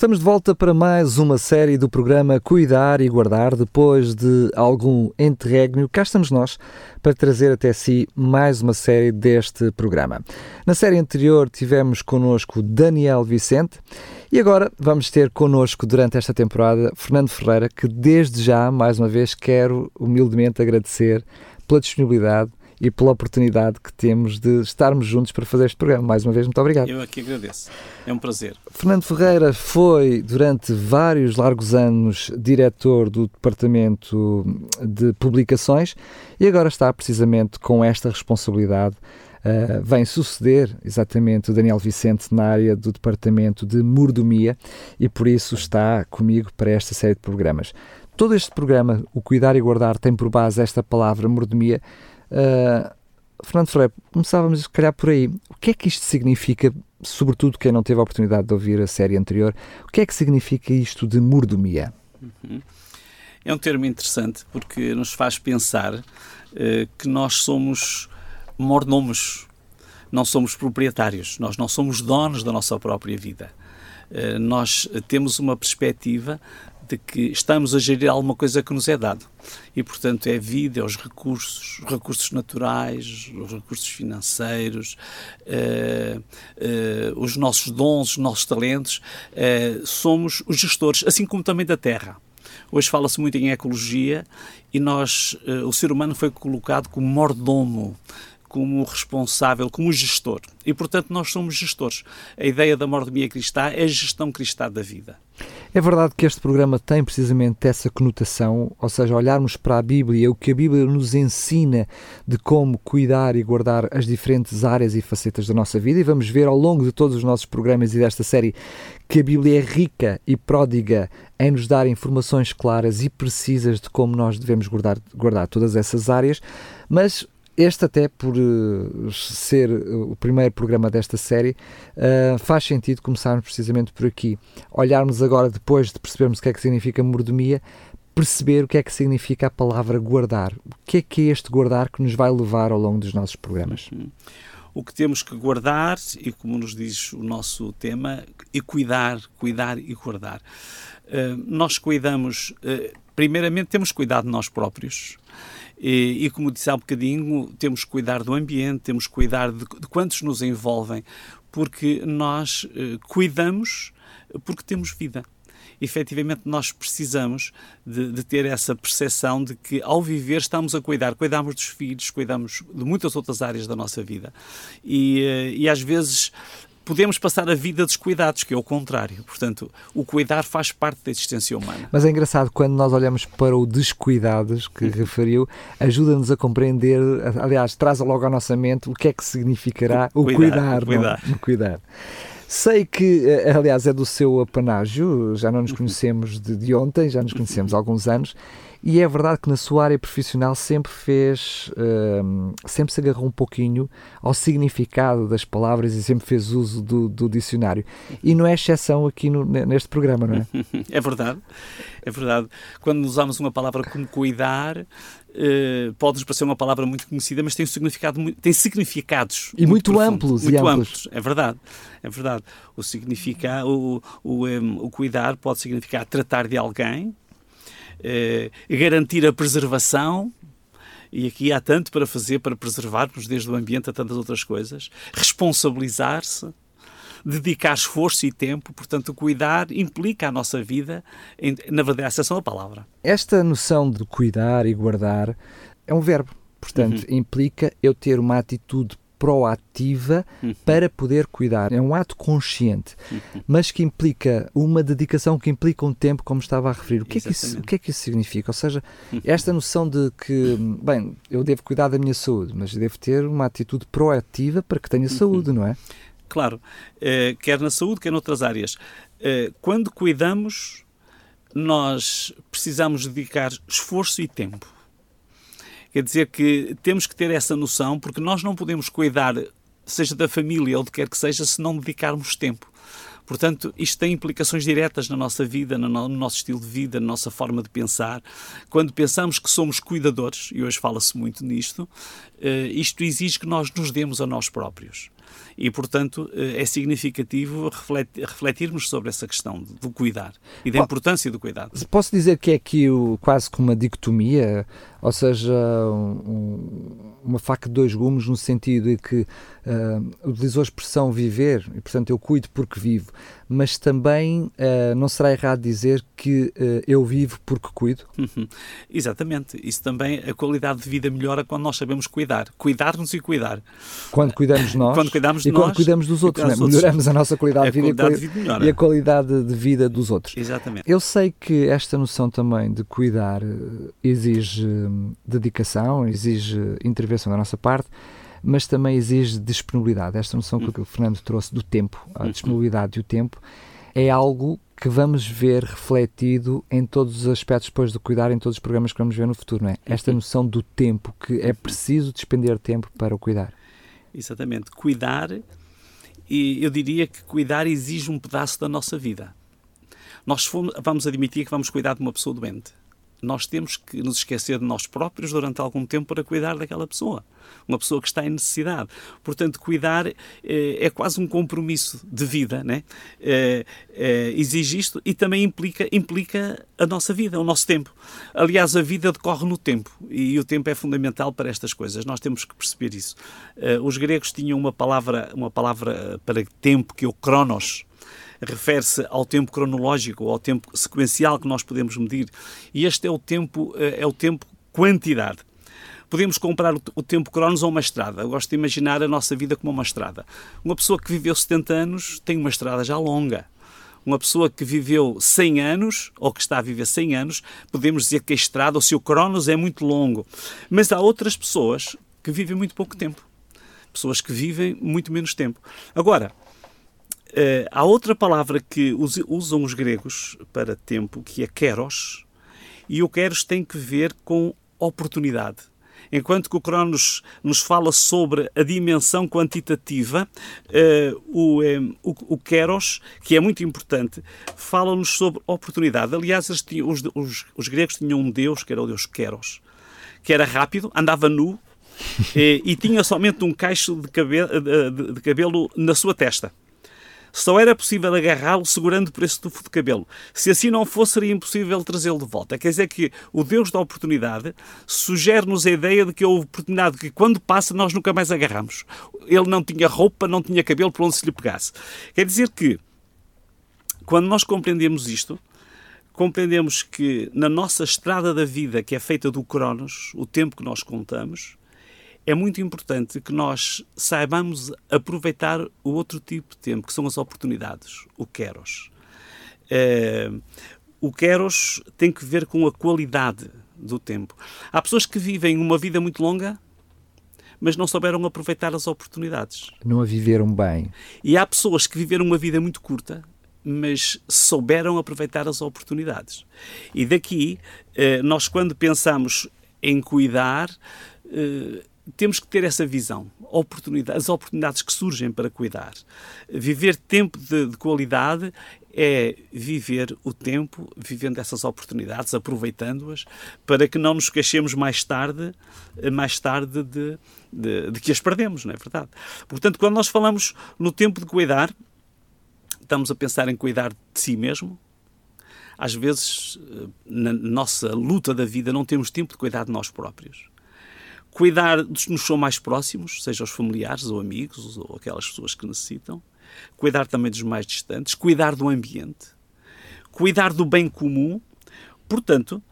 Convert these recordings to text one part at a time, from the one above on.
Estamos de volta para mais uma série do programa Cuidar e Guardar. Depois de algum interregno, cá estamos nós para trazer até si mais uma série deste programa. Na série anterior tivemos connosco Daniel Vicente e agora vamos ter connosco durante esta temporada Fernando Ferreira, que desde já, mais uma vez, quero humildemente agradecer pela disponibilidade e pela oportunidade que temos de estarmos juntos para fazer este programa. Mais uma vez, muito obrigado. Eu aqui agradeço. É um prazer. Fernando Ferreira foi, durante vários largos anos, diretor do Departamento de Publicações e agora está precisamente com esta responsabilidade. Uh, vem suceder exatamente o Daniel Vicente na área do Departamento de Mordomia e por isso está comigo para esta série de programas. Todo este programa, o Cuidar e Guardar, tem por base esta palavra mordomia, Uh, Fernando Freire, começávamos, se calhar, por aí. O que é que isto significa, sobretudo quem não teve a oportunidade de ouvir a série anterior, o que é que significa isto de mordomia? Uhum. É um termo interessante porque nos faz pensar uh, que nós somos mordomos, não somos proprietários, nós não somos donos da nossa própria vida. Uh, nós temos uma perspectiva de que estamos a gerir alguma coisa que nos é dado. E, portanto, é a vida, é os recursos, os recursos naturais, os recursos financeiros, uh, uh, os nossos dons, os nossos talentos. Uh, somos os gestores, assim como também da terra. Hoje fala-se muito em ecologia e nós, o ser humano foi colocado como mordomo como responsável, como gestor. E, portanto, nós somos gestores. A ideia da mordomia cristã é a gestão cristã da vida. É verdade que este programa tem precisamente essa conotação, ou seja, olharmos para a Bíblia, o que a Bíblia nos ensina de como cuidar e guardar as diferentes áreas e facetas da nossa vida, e vamos ver ao longo de todos os nossos programas e desta série que a Bíblia é rica e pródiga em nos dar informações claras e precisas de como nós devemos guardar, guardar todas essas áreas, mas este, até por uh, ser o primeiro programa desta série, uh, faz sentido começarmos precisamente por aqui. Olharmos agora, depois de percebermos o que é que significa mordomia, perceber o que é que significa a palavra guardar. O que é que é este guardar que nos vai levar ao longo dos nossos programas? Uhum. O que temos que guardar, e como nos diz o nosso tema, e cuidar, cuidar e guardar. Nós cuidamos, primeiramente, temos cuidado de nós próprios e, e, como disse há um bocadinho, temos que cuidar do ambiente, temos que cuidar de, de quantos nos envolvem, porque nós eh, cuidamos porque temos vida. Efetivamente, nós precisamos de, de, ter essa percepção de que, ao viver, estamos a cuidar. Cuidamos dos filhos, cuidamos de muitas outras áreas da nossa vida. E, eh, e às vezes podemos passar a vida descuidados, que é o contrário. Portanto, o cuidar faz parte da existência humana. Mas é engraçado, quando nós olhamos para o descuidados que uhum. referiu, ajuda-nos a compreender, aliás, traz logo à nossa mente o que é que significará o, o cuidar. cuidar, o cuidar. Sei que, eh, aliás, é do seu apanágio, já não nos uhum. conhecemos de, de ontem, já nos conhecemos há alguns anos, e é verdade que na sua área profissional sempre fez, uh, sempre se agarrou um pouquinho ao significado das palavras e sempre fez uso do, do dicionário. E não é exceção aqui no, neste programa, não é? É verdade, é verdade. Quando usamos uma palavra como cuidar, Uh, pode-nos parecer uma palavra muito conhecida, mas tem, um significado, tem significados e muito, muito amplos, muito e amplos. amplos. É verdade, é verdade. O significar, o, o, um, o cuidar pode significar tratar de alguém, eh, garantir a preservação, e aqui há tanto para fazer para preservarmos, desde o ambiente a tantas outras coisas, responsabilizar-se, dedicar esforço e tempo, portanto, cuidar implica a nossa vida, em, na verdade, a acessão da palavra. Esta noção de cuidar e guardar é um verbo. Portanto, uhum. implica eu ter uma atitude proativa uhum. para poder cuidar. É um ato consciente, uhum. mas que implica uma dedicação, que implica um tempo, como estava a referir. O que, é que, isso, o que é que isso significa? Ou seja, uhum. esta noção de que, bem, eu devo cuidar da minha saúde, mas devo ter uma atitude proativa para que tenha uhum. saúde, não é? Claro, eh, quer na saúde, quer noutras áreas. Eh, quando cuidamos, nós precisamos dedicar esforço e tempo Quer dizer que temos que ter essa noção, porque nós não podemos cuidar, seja da família ou de quer que seja, se não dedicarmos tempo. Portanto, isto tem implicações diretas na nossa vida, no nosso estilo de vida, na nossa forma de pensar. Quando pensamos que somos cuidadores, e hoje fala-se muito nisto, eh, isto exige que nós nos demos a nós próprios e, portanto, eh, é significativo refletirmos sobre essa questão do cuidar e da importância do cuidado. Posso dizer que é aqui o, quase como uma dicotomia, ou seja, um, uma faca de dois gumes, no sentido de que uh, utilizou a expressão viver, e portanto eu cuido porque vivo, mas também uh, não será errado dizer que uh, eu vivo porque cuido? Uhum. Exatamente. Isso também, a qualidade de vida melhora quando nós sabemos cuidar. Cuidar-nos e cuidar. Quando cuidamos nós quando cuidamos de e nós, quando cuidamos dos outros. Né? Melhoramos a nossa qualidade, a de vida, qualidade e, de vida e a qualidade de vida dos outros. Exatamente. Eu sei que esta noção também de cuidar exige hum, dedicação, exige intervenção da nossa parte, mas também exige disponibilidade. Esta noção que o Fernando trouxe do tempo, a uhum. disponibilidade e o tempo, é algo que vamos ver refletido em todos os aspectos depois de cuidar, em todos os programas que vamos ver no futuro, não é? Esta uhum. noção do tempo, que é preciso despender tempo para o cuidar. Exatamente. Cuidar, e eu diria que cuidar exige um pedaço da nossa vida. Nós fomos, vamos admitir que vamos cuidar de uma pessoa doente nós temos que nos esquecer de nós próprios durante algum tempo para cuidar daquela pessoa. Uma pessoa que está em necessidade. Portanto, cuidar é, é quase um compromisso de vida, né? É, é, exige isto e também implica, implica a nossa vida, o nosso tempo. Aliás, a vida decorre no tempo e o tempo é fundamental para estas coisas. Nós temos que perceber isso. Uh, os gregos tinham uma palavra, uma palavra para tempo que é o cronos, refere-se ao tempo cronológico, ao tempo sequencial que nós podemos medir. E este é o tempo, eh, é o tempo quantidade. Podemos comparar o tempo cronos a uma estrada. Eu gosto de imaginar a nossa vida como uma estrada. Uma pessoa que viveu 70 anos tem uma estrada já longa. Uma pessoa que viveu 100 anos, ou que está a viver 100 anos, podemos dizer que a estrada, o seu cronos é muito longo. Mas há outras pessoas que vivem muito pouco tempo. Pessoas que vivem muito menos tempo. Agora, Uh, há outra palavra que usam os gregos para tempo, que é keros, e o keros tem que ver com oportunidade. Enquanto que o Cronos nos fala sobre a dimensão quantitativa, uh, o, um, o, o Keros, que é muito importante, fala-nos sobre oportunidade. Aliás, tinham, os, os, os, gregos tinham um deus, que era o deus Keros, que era rápido, andava nu e, e tinha somente um cacho de de, de cabelo na sua testa. Só era possível agarrá-lo segurando por esse tufo de cabelo. Se assim não fosse, seria impossível trazê-lo de volta. Quer dizer que o Deus da oportunidade sugere-nos a ideia de que a oportunidade que quando passa nós nunca mais agarramos. Ele não tinha roupa, não tinha cabelo por onde se lhe pegasse. Quer dizer que quando nós compreendemos isto, compreendemos que na nossa estrada da vida, que é feita do Cronos, o tempo que nós contamos, é muito importante que nós saibamos aproveitar o outro tipo de tempo, que são as oportunidades, o Keros. É, o Keros tem que ver com a qualidade do tempo. Há pessoas que vivem uma vida muito longa, mas não souberam aproveitar as oportunidades. Não a viveram bem. E há pessoas que viveram uma vida muito curta, mas souberam aproveitar as oportunidades. E daqui, eh, nós quando pensamos em cuidar, eh, temos que ter essa visão, oportunidade, as oportunidades que surgem para cuidar. Viver tempo de, de, qualidade é viver o tempo, vivendo essas oportunidades, aproveitando-as, para que não nos queixemos mais tarde, mais tarde de, de, de que as perdemos, não é verdade? Portanto, quando nós falamos no tempo de cuidar, estamos a pensar em cuidar de si mesmo, às vezes, na nossa luta da vida, não temos tempo de cuidar de nós próprios cuidar dos que nos são mais próximos, seja os familiares ou amigos ou aquelas pessoas que necessitam, cuidar também dos mais distantes, cuidar do ambiente, cuidar do bem comum. Portanto,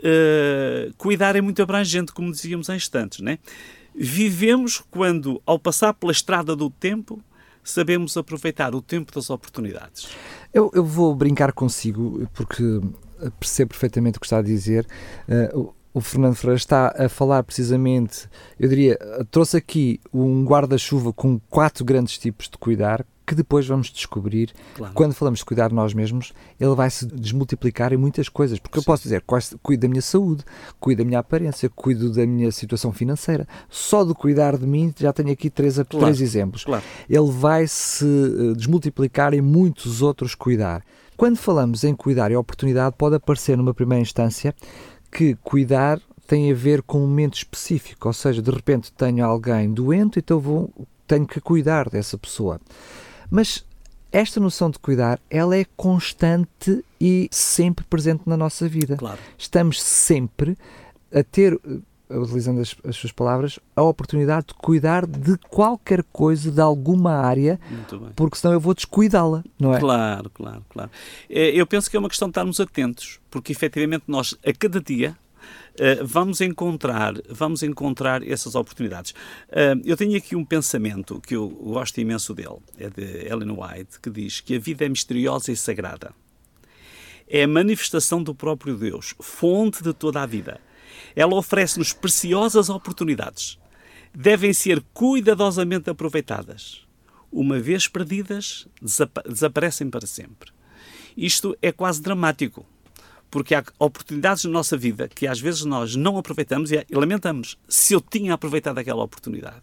uh, cuidar é muito abrangente, como dizíamos há instantes, né? Vivemos quando, ao passar pela estrada do tempo, sabemos aproveitar o tempo das oportunidades. Eu, eu vou brincar consigo, porque percebo perfeitamente o que está a dizer. Uh, o Fernando Freire está a falar precisamente, eu diria, trouxe aqui um guarda-chuva com quatro grandes tipos de cuidar, que depois vamos descobrir, Claro. quando falamos de cuidar de nós mesmos, ele vai se desmultiplicar em muitas coisas. Porque eu Sim. posso dizer, cuido da minha saúde, cuido da minha aparência, cuido da minha situação financeira. Só de cuidar de mim, já tenho aqui três, Claro. três exemplos. Claro. Ele vai se eh, desmultiplicar em muitos outros cuidar. Quando falamos em cuidar e oportunidade, pode aparecer numa primeira instância que cuidar tem a ver com um momento específico, ou seja, de repente tenho alguém doente, então vou, tenho que cuidar dessa pessoa. Mas esta noção de cuidar, ela é constante e sempre presente na nossa vida. Claro. Estamos sempre a ter, eh, utilizando as, as suas palavras, a oportunidade de cuidar de qualquer coisa, de alguma área, porque senão eu vou descuidá-la, não é? Claro, claro, claro. Eh, Eu penso que é uma questão de estarmos atentos, porque efetivamente nós, a cada dia, eh, vamos encontrar, vamos encontrar essas oportunidades. Eh, Eu tenho aqui um pensamento que eu gosto imenso dele, é de Ellen White, que diz que a vida é misteriosa e sagrada. É a manifestação do próprio Deus, fonte de toda a vida. Ela oferece-nos preciosas oportunidades. Devem ser cuidadosamente aproveitadas. Uma vez perdidas, desapa- desaparecem para sempre. Isto é quase dramático, porque há oportunidades na nossa vida que às vezes nós não aproveitamos e e lamentamos se eu tinha aproveitado aquela oportunidade.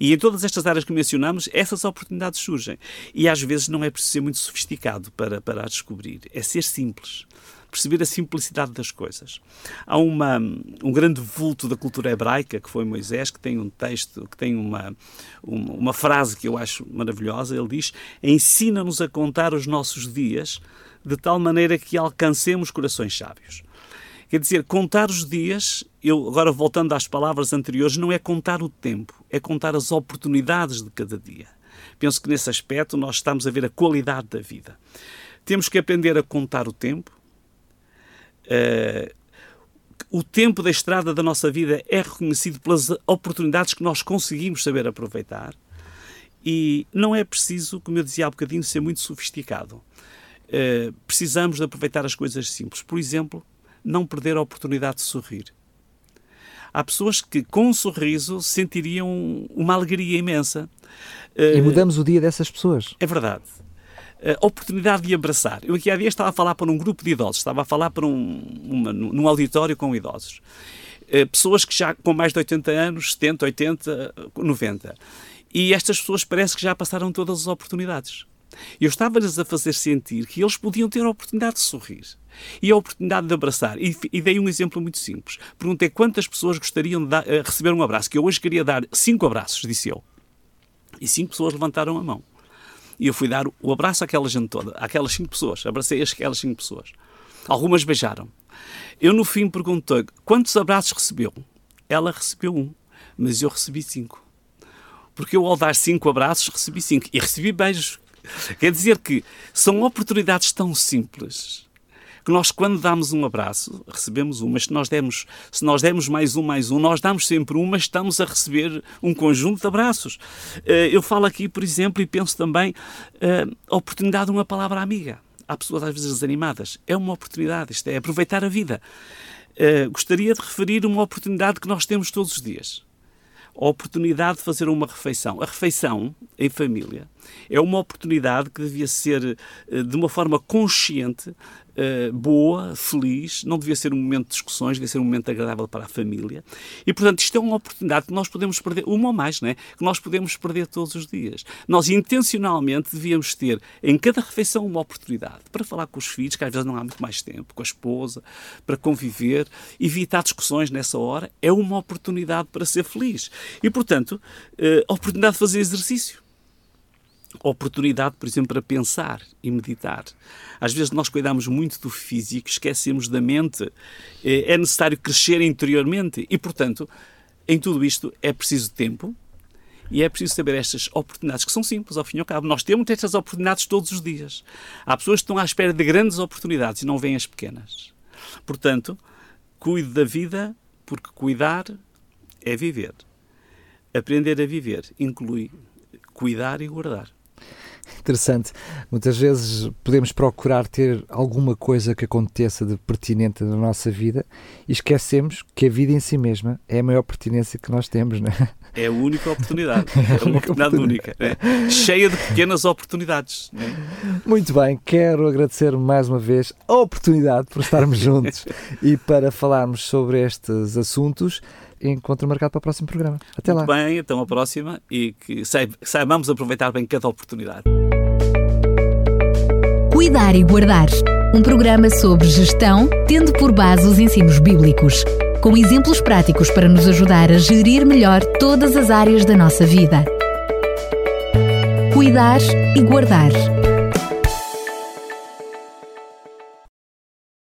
E em todas estas áreas que mencionamos, essas oportunidades surgem. E às vezes não é preciso ser muito sofisticado para, para as descobrir, é ser simples. Perceber a simplicidade das coisas. Há uma, um grande vulto da cultura hebraica, que foi Moisés, que tem um texto, que tem uma, uma, uma frase que eu acho maravilhosa. Ele diz: Ensina-nos a contar os nossos dias de tal maneira que alcancemos corações sábios. Quer dizer, contar os dias, eu agora voltando às palavras anteriores, não é contar o tempo, é contar as oportunidades de cada dia. Penso que nesse aspecto nós estamos a ver a qualidade da vida. Temos que aprender a contar o tempo. Eh, o tempo da estrada da nossa vida é reconhecido pelas oportunidades que nós conseguimos saber aproveitar. E não é preciso, como eu dizia há bocadinho, ser muito sofisticado. Eh, precisamos de aproveitar as coisas simples. Por exemplo, não perder a oportunidade de sorrir. Há pessoas que, com um sorriso, sentiriam uma alegria imensa. E Eh, mudamos o dia dessas pessoas. é verdade. A oportunidade de abraçar. Eu aqui há dias estava a falar para um grupo de idosos, estava a falar para um, uma, num auditório com idosos. Eh, Pessoas que já com mais de 80 anos, 70, 80, 90. E estas pessoas parece que já passaram todas as oportunidades. Eu estava-lhes a fazer sentir que eles podiam ter a oportunidade de sorrir e a oportunidade de abraçar. E, e dei um exemplo muito simples. Perguntei quantas pessoas gostariam de dar- eh, receber um abraço, que eu hoje queria dar cinco abraços, disse eu. E cinco pessoas levantaram a mão. E eu fui dar o abraço àquela gente toda, àquelas cinco pessoas. Abracei aquelas cinco pessoas. Algumas beijaram. Eu, no fim, perguntei quantos abraços recebeu. Ela recebeu um, mas eu recebi cinco. Porque eu, ao dar cinco abraços, recebi cinco. E recebi beijos. Quer dizer que são oportunidades tão simples que nós, quando damos um abraço, recebemos um, mas se nós demos, se nós demos mais um, mais um, nós damos sempre um, mas estamos a receber um conjunto de abraços. Eh, Eu falo aqui, por exemplo, e penso também eh, a oportunidade de uma palavra amiga. Há pessoas às vezes desanimadas. É uma oportunidade, isto é aproveitar a vida. Eh, Gostaria de referir uma oportunidade que nós temos todos os dias a oportunidade de fazer uma refeição. A refeição em família é uma oportunidade que devia ser eh, de uma forma consciente, eh, boa, feliz, não devia ser um momento de discussões, devia ser um momento agradável para a família. E, portanto, isto é uma oportunidade que nós podemos perder, uma ou mais, não é? Que nós podemos perder todos os dias. Nós, intencionalmente, devíamos ter em cada refeição uma oportunidade para falar com os filhos, que às vezes não há muito mais tempo, com a esposa, para conviver, evitar discussões nessa hora. É uma oportunidade para ser feliz. E, portanto, eh, a oportunidade de fazer exercício oportunidade, por exemplo, para pensar e meditar. Às vezes nós cuidamos muito do físico, esquecemos da mente. Eh, É necessário crescer interiormente e, portanto, em tudo isto é preciso tempo e é preciso saber estas oportunidades que são simples, ao fim e ao cabo. Nós temos estas oportunidades todos os dias. Há pessoas que estão à espera de grandes oportunidades e não veem as pequenas. Portanto, cuide da vida, porque cuidar é viver. Aprender a viver inclui cuidar e guardar. Interessante. Muitas vezes podemos procurar ter alguma coisa que aconteça de pertinente na nossa vida e esquecemos que a vida em si mesma é a maior pertinência que nós temos, não é? É a única oportunidade. É uma oportunidade única. Né? Cheia de pequenas oportunidades. Né? Muito bem, quero agradecer mais uma vez a oportunidade por estarmos juntos e para falarmos sobre estes assuntos encontro marcado para o próximo programa. Até Muito lá. bem, então a próxima e que saibamos aproveitar bem cada oportunidade. Cuidar e Guardar um programa sobre gestão, tendo por base os ensinos bíblicos, com exemplos práticos para nos ajudar a gerir melhor todas as áreas da nossa vida. Cuidar e Guardar